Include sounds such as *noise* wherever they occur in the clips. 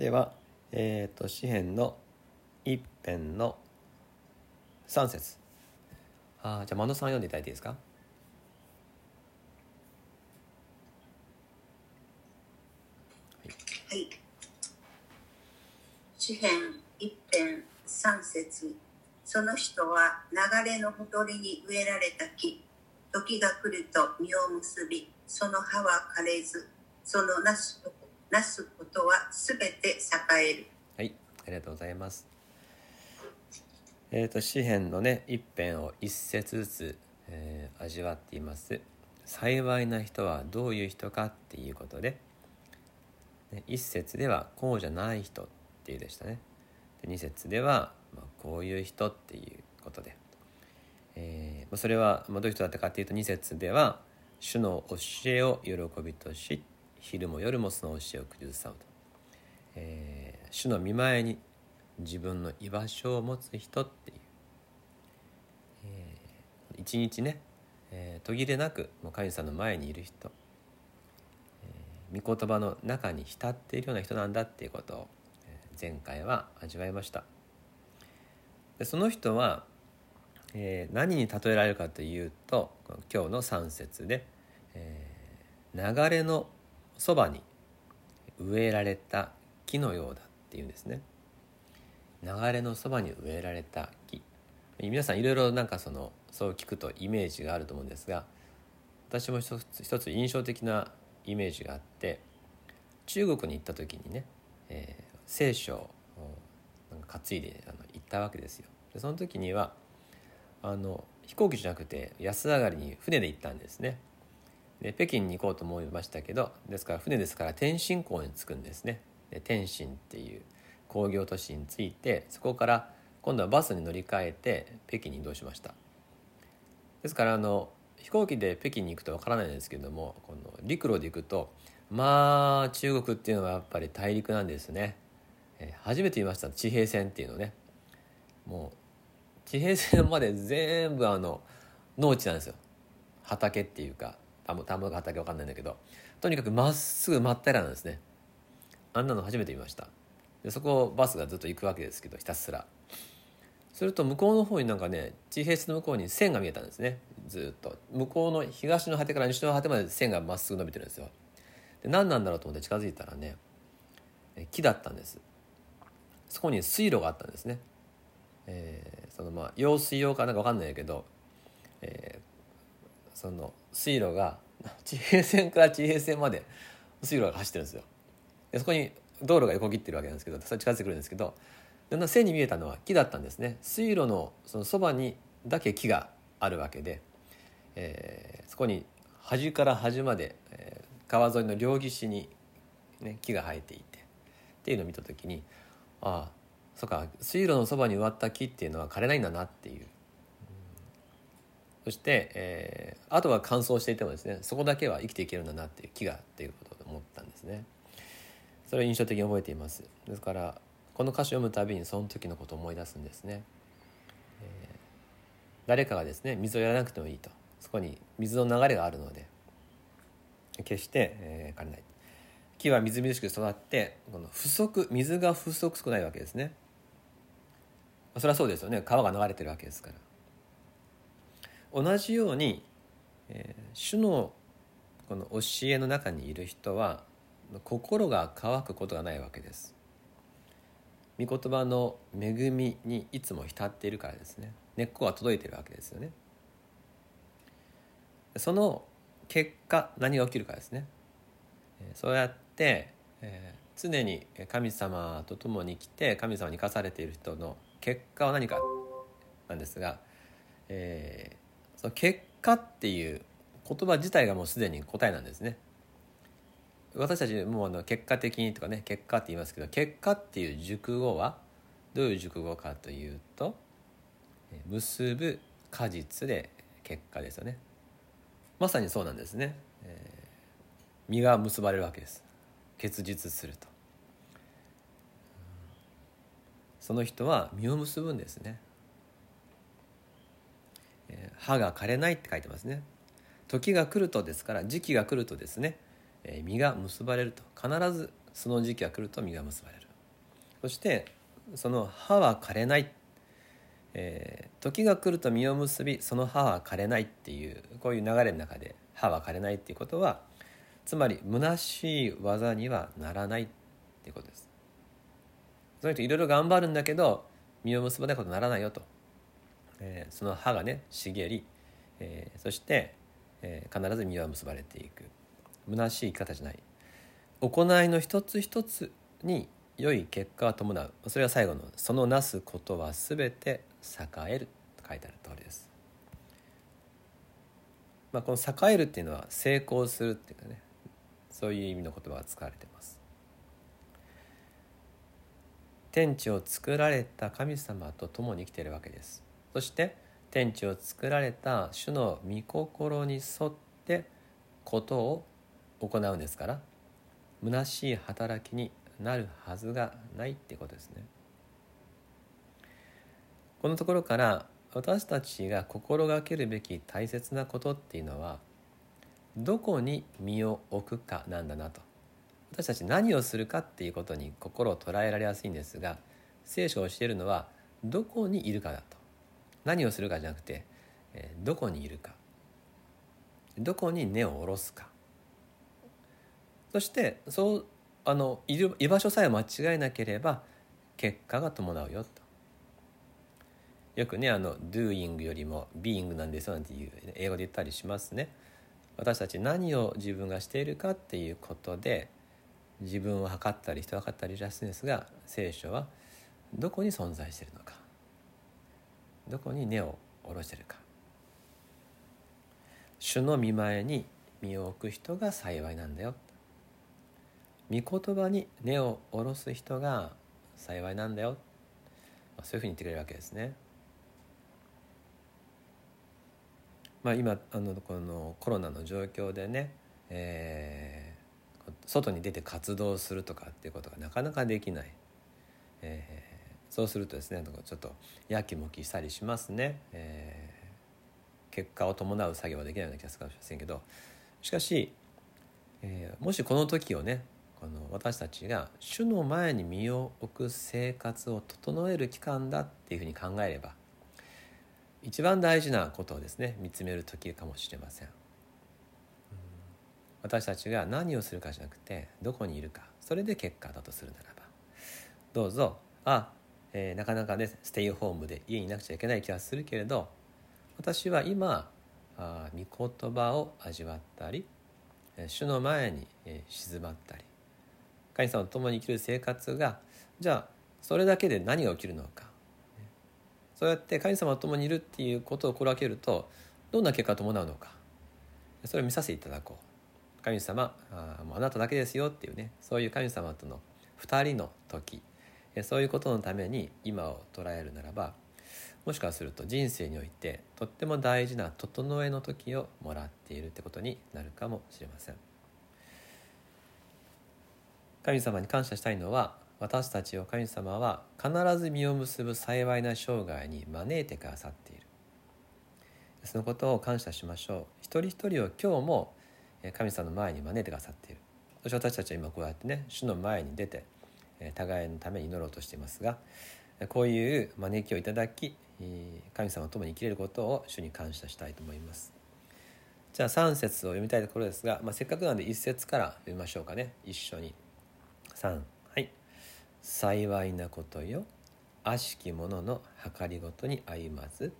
では、えーと、詩編の一編の3節。あじゃあ真野さん読んでいただいていいですか？はい。詩編一編三節。その人は流れのほとりに植えられた木。時が来ると実を結びその葉は枯れずそのなすなすことはすべて栄える。はいありがとうございます。えっ、ー、と詩篇のね一編を一節ずつ、えー、味わっています。幸いな人はどういう人かっていうことで、ね、一節ではこうじゃない人っていうでしたね。で二節では、まあ、こういう人っていうことで、えー、それは、まあ、どういう人だったかっていうと二節では主の教えを喜びとし昼も夜もその教えを口ずさむと、えー、主の見前に自分の居場所を持つ人っていう、えー、一日ね、えー、途切れなくもう神様の前にいる人、えー、御言葉の中に浸っているような人なんだっていうことを、前回は味わいました。でその人は、えー、何に例えられるかというと今日の3節で、えー、流れのそばに植えられた木のようだっていうんですね流れのそばに植えられた木皆さんいろいろなんかそのそう聞くとイメージがあると思うんですが私も一つ一つ印象的なイメージがあって中国に行った時にね、えー、聖書をなんか担いであの行ったわけですよ。でその時にはあの飛行機じゃなくて安上がりに船で行ったんですね。で北京に行こうと思いましたけどですから船ですから天津港に着くんですね。で天津っていう工業都市に着いてそこから今度はバスに乗り換えて北京に移動しました。ですからあの飛行機で北京に行くとわからないんですけどもこの陸路で行くとまあ中国っていうのはやっぱり大陸なんですね、えー、初めて見ました地平線っていうのね。もう地平線まで全部あの農地なんですよ。畑っていうか。田んぼ田んぼが畑わかんないんだけど。とにかくまっすぐ真っ平らなんですね。あんなの初めて見ました。でそこをバスがずっと行くわけですけどひたすら。すると向こうの方になんかね地平線の向こうに線が見えたんですね。ずっと。向こうの東の果てから西の果てまで線がまっすぐ伸びてるんですよ。で何なんだろうと思って近づいたらね木だったんです。そこに水路があったんですね、えー、そのまあ用水用かなんか分かんないけど、えー、その水路が *laughs* 地平線から地平線まで水路が走ってるんですよ。でそこに道路が横切ってるわけなんですけどそれ近づいてくるんですけどだんだん線に見えたのは木だったんですね。水路のそのそばにだけ木があるわけで、えー、そこに端から端まで、えー、川沿いの両岸に、ね、木が生えていてっていうのを見た時にああそっか水路のそばに植わった木っていうのは枯れないんだなっていうそして、えー、あとは乾燥していてもですねそこだけは生きていけるんだなっていう木がっていうことを思ったんですね。それを印象的に覚えています。ですからこの歌詞を読むたびにその時のことを思い出すんですね、えー、誰かがですね水をやらなくてもいいと。そこに水の流れがあるので決して、えー、枯れない。木はみずみずしく育ってこの不足水が不足少ないわけですね。それはそうですよね。川が流れてるわけですから。同じように、えー、主のこの教えの中にいる人は心が乾くことがないわけです。御言葉の恵みにいつも浸っているからですね。根っこが届いてるわけですよね。その結果何が起きるかですね。そうやって、えー、常に神様と共に来て神様に生かされている人の結果は何かなんですが、えその結果っていう言葉自体がもうすでに答えなんですね。私たちもあの結果的にとかね結果って言いますけど結果っていう熟語はどういう熟語かというと結ぶ果実で結果ですよね。まさにそうなんですね、えー、実が結ばれるわけです。結実すると。その人は実を結ぶんですね。歯が枯れないって書いてますね。時が来るとですから時期が来るとですね、え実が結ばれると。必ずその時期が来ると実が結ばれる。そしてその葉は枯れない、えー、時が来ると実を結びその葉は枯れないっていうこういう流れの中で葉は枯れないっていうことはつまり虚しい技にはならないっていうことです。その人いろいろ頑張るんだけど実を結ばないことにならないよと、えー、その葉がね茂り、えー、そして、えー、必ず実は結ばれていく虚しい生き方じゃない行いの一つ一つに良い結果が伴うそれが最後の「そのなすことは全て栄える」と書いてある通りです。まあ、この「栄える」っていうのは成功するっていうかねそういう意味の言葉が使われています。天地を作られた神様と共に生きているわけです。そして天地を作られた主の御心に沿ってことを行うんですから虚しい働きになるはずがないってことですね。このところから私たちが心がけるべき大切なことっていうのはどこに身を置くかなんだなと私たち何をするかっていうことに心を捉えられやすいんですが聖書を教えるのはどこにいるかだと何をするかじゃなくてどこにいるか。どこに根を下ろすか。そしてそうあのいる居場所さえ間違えなければ結果が伴うよと。よくねあの doing よりも being なんですよなんていう英語で言ったりしますね。私たち何を自分がしているかっていうことで自分を測ったり人を測ったりらしいんですが聖書はどこに存在しているのか。どこに根を下ろしてるか。主の見前に身を置く人が幸いなんだよ。御言葉に根を下ろす人が幸いなんだよ、ま、そういうふうに言ってくれるわけですね。まあ、今あのこのコロナの状況でね、えー、外に出て活動するとかっていうことがなかなかできない、え、そうするとですねちょっとやきもきしたりしますね、えー、結果を伴う作業はできないような気がするかもしれませんけど。しかし、えー、もしこの時をねこの私たちが主の前に身を置く生活を整える期間だっていうふうに考えれば一番大事なことをですね見つめる時かもしれません。私たちが何をするかじゃなくてどこにいるかそれで結果だとするならばどうぞあ、えー、なかなかねステイホームで家にいなくちゃいけない気がするけれど私は今あ御言葉を味わったり主の前に、えー、静まったり神様と共に生きる生活がじゃあそれだけで何が起きるのか。そうやって神様と共にいるっていうことを心がけるとどんな結果を伴うのか。それを見させていただこう。神様あもうあなただけですよっていうねそういう神様との2人の時。そういうことのために今を捉えるならばもしかすると人生においてとっても大事な整えの時をもらっているってことになるかもしれません。神様に感謝したいのは私たちを神様は必ず実を結ぶ幸いな生涯に招いてくださっている。そのことを感謝しましょう。一人一人を今日も神様の前に招いてくださっている。そして私たちは今こうやってね主の前に出て互いのために祈ろうとしていますがこういう招きをいただき神様ともに生きれることを主に感謝したいと思います。じゃあ3節を読みたいところですが、まあ、せっかくなんで1節から読みましょうかね。一緒に。3はい。幸いなことよ。悪しき者の計りごとに歩まず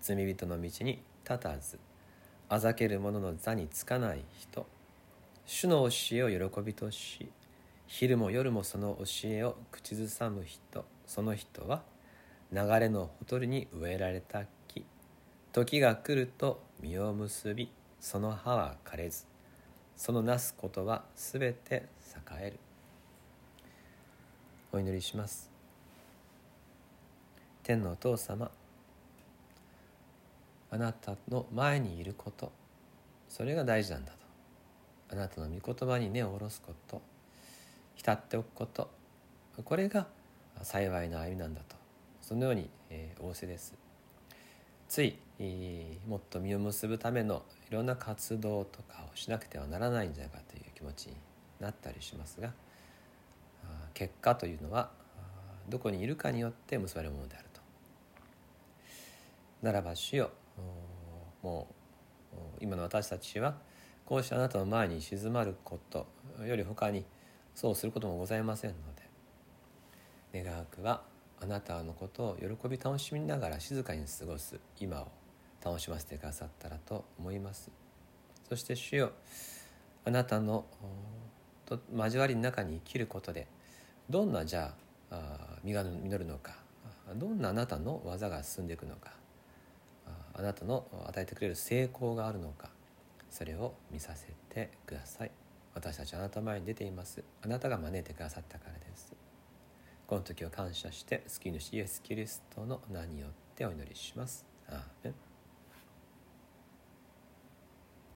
罪人の道に立たずあざける者の座につかない人。主の教えを喜びとし昼も夜もその教えを口ずさむ人その人は流れのほとりに植えられた木。時が来ると実を結びその葉は枯れずそのなすことはすべて栄える。お祈りします。天のお父様あなたの前にいることそれが大事なんだと。あなたの御言葉に根を下ろすこと浸っておくこと。これが幸いな歩みなんだと。そのように、えー、仰せです。ついもっと実を結ぶためのいろんな活動とかをしなくてはならないんじゃないかという気持ちになったりしますが結果というのはどこにいるかによって結ばれるものであると。ならば主よもう今の私たちはこうしてあなたの前に静まることより他にそうすることもございませんので願わくはあなたのことを喜び楽しみながら静かに過ごす今を楽しませてくださったらと思います。そして主よあなたのと交わりの中に生きることでどんなじゃあ実が実るのかどんなあなたの技が進んでいくのかあなたの与えてくれる成功があるのかそれを見させてください。私たちあなた前に出ています。あなたが招いてくださったからです。この時を感謝して救い主イエス・キリストの名によってお祈りします。アーメン。